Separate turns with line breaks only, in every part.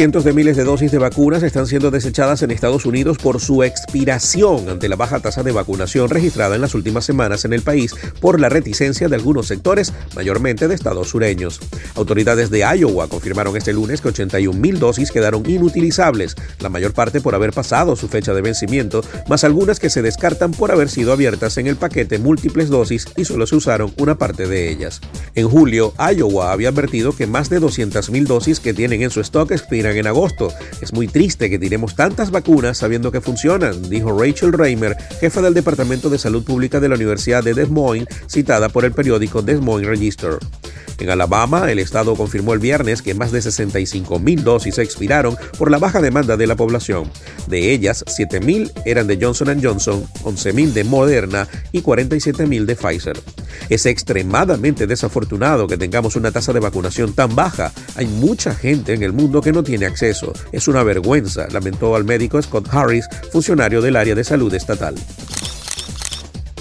Cientos de miles de dosis de vacunas están siendo desechadas en Estados Unidos por su expiración ante la baja tasa de vacunación registrada en las últimas semanas en el país por la reticencia de algunos sectores, mayormente de estados sureños. Autoridades de Iowa confirmaron este lunes que 81 mil dosis quedaron inutilizables, la mayor parte por haber pasado su fecha de vencimiento, más algunas que se descartan por haber sido abiertas en el paquete múltiples dosis y solo se usaron una parte de ellas. En julio, Iowa había advertido que más de 200 mil dosis que tienen en su stock expiran en agosto. Es muy triste que tiremos tantas vacunas sabiendo que funcionan, dijo Rachel Reimer, jefa del Departamento de Salud Pública de la Universidad de Des Moines, citada por el periódico Des Moines Register. En Alabama, el estado confirmó el viernes que más de 65 mil dosis expiraron por la baja demanda de la población. De ellas, 7 mil eran de Johnson Johnson, 11 mil de Moderna y 47 mil de Pfizer. Es extremadamente desafortunado que tengamos una tasa de vacunación tan baja. Hay mucha gente en el mundo que no tiene acceso. Es una vergüenza, lamentó al médico Scott Harris, funcionario del área de salud estatal.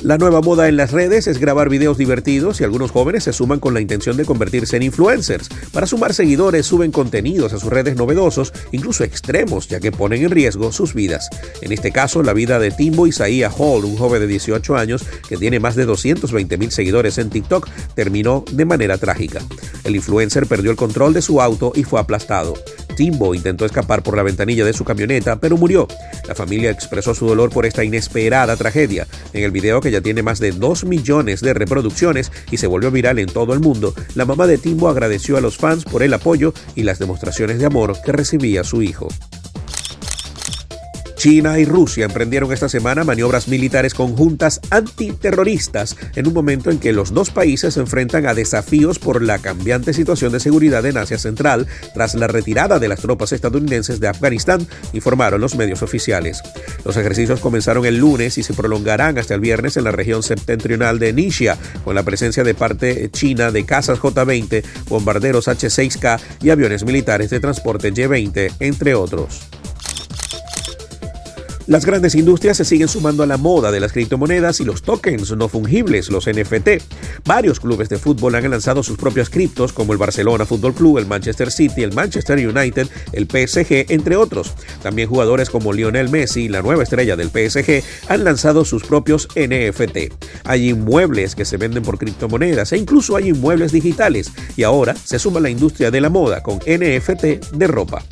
La nueva moda en las redes es grabar videos divertidos y algunos jóvenes se suman con la intención de convertirse en influencers. Para sumar seguidores suben contenidos a sus redes novedosos, incluso extremos, ya que ponen en riesgo sus vidas. En este caso, la vida de Timbo Isaiah Hall, un joven de 18 años que tiene más de 220 mil seguidores en TikTok, terminó de manera trágica. El influencer perdió el control de su auto y fue aplastado. Timbo intentó escapar por la ventanilla de su camioneta, pero murió. La familia expresó su dolor por esta inesperada tragedia. En el video que ya tiene más de 2 millones de reproducciones y se volvió viral en todo el mundo, la mamá de Timbo agradeció a los fans por el apoyo y las demostraciones de amor que recibía su hijo. China y Rusia emprendieron esta semana maniobras militares conjuntas antiterroristas en un momento en que los dos países se enfrentan a desafíos por la cambiante situación de seguridad en Asia Central tras la retirada de las tropas estadounidenses de Afganistán, informaron los medios oficiales. Los ejercicios comenzaron el lunes y se prolongarán hasta el viernes en la región septentrional de Nishia, con la presencia de parte china de cazas J-20, bombarderos H-6K y aviones militares de transporte Y-20, entre otros. Las grandes industrias se siguen sumando a la moda de las criptomonedas y los tokens no fungibles, los NFT. Varios clubes de fútbol han lanzado sus propias criptos, como el Barcelona Fútbol Club, el Manchester City, el Manchester United, el PSG, entre otros. También jugadores como Lionel Messi, la nueva estrella del PSG, han lanzado sus propios NFT. Hay inmuebles que se venden por criptomonedas e incluso hay inmuebles digitales. Y ahora se suma la industria de la moda con NFT de ropa.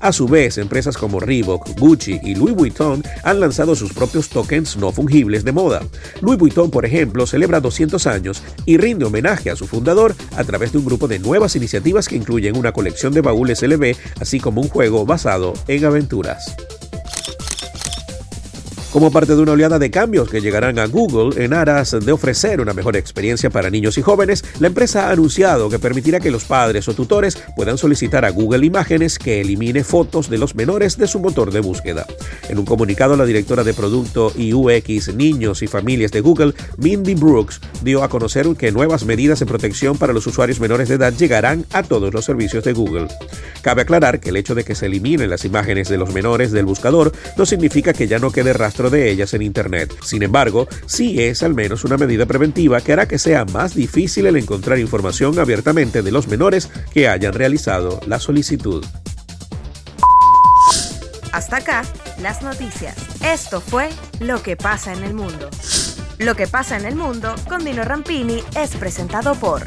A su vez, empresas como Reebok, Gucci y Louis Vuitton han lanzado sus propios tokens no fungibles de moda. Louis Vuitton, por ejemplo, celebra 200 años y rinde homenaje a su fundador a través de un grupo de nuevas iniciativas que incluyen una colección de baúles LV, así como un juego basado en aventuras. Como parte de una oleada de cambios que llegarán a Google en aras de ofrecer una mejor experiencia para niños y jóvenes, la empresa ha anunciado que permitirá que los padres o tutores puedan solicitar a Google Imágenes que elimine fotos de los menores de su motor de búsqueda. En un comunicado, la directora de producto y UX Niños y Familias de Google, Mindy Brooks, dio a conocer que nuevas medidas de protección para los usuarios menores de edad llegarán a todos los servicios de Google. Cabe aclarar que el hecho de que se eliminen las imágenes de los menores del buscador no significa que ya no quede rastro de ellas en Internet. Sin embargo, sí es al menos una medida preventiva que hará que sea más difícil el encontrar información abiertamente de los menores que hayan realizado la solicitud.
Hasta acá, las noticias. Esto fue Lo que pasa en el mundo. Lo que pasa en el mundo con Dino Rampini es presentado por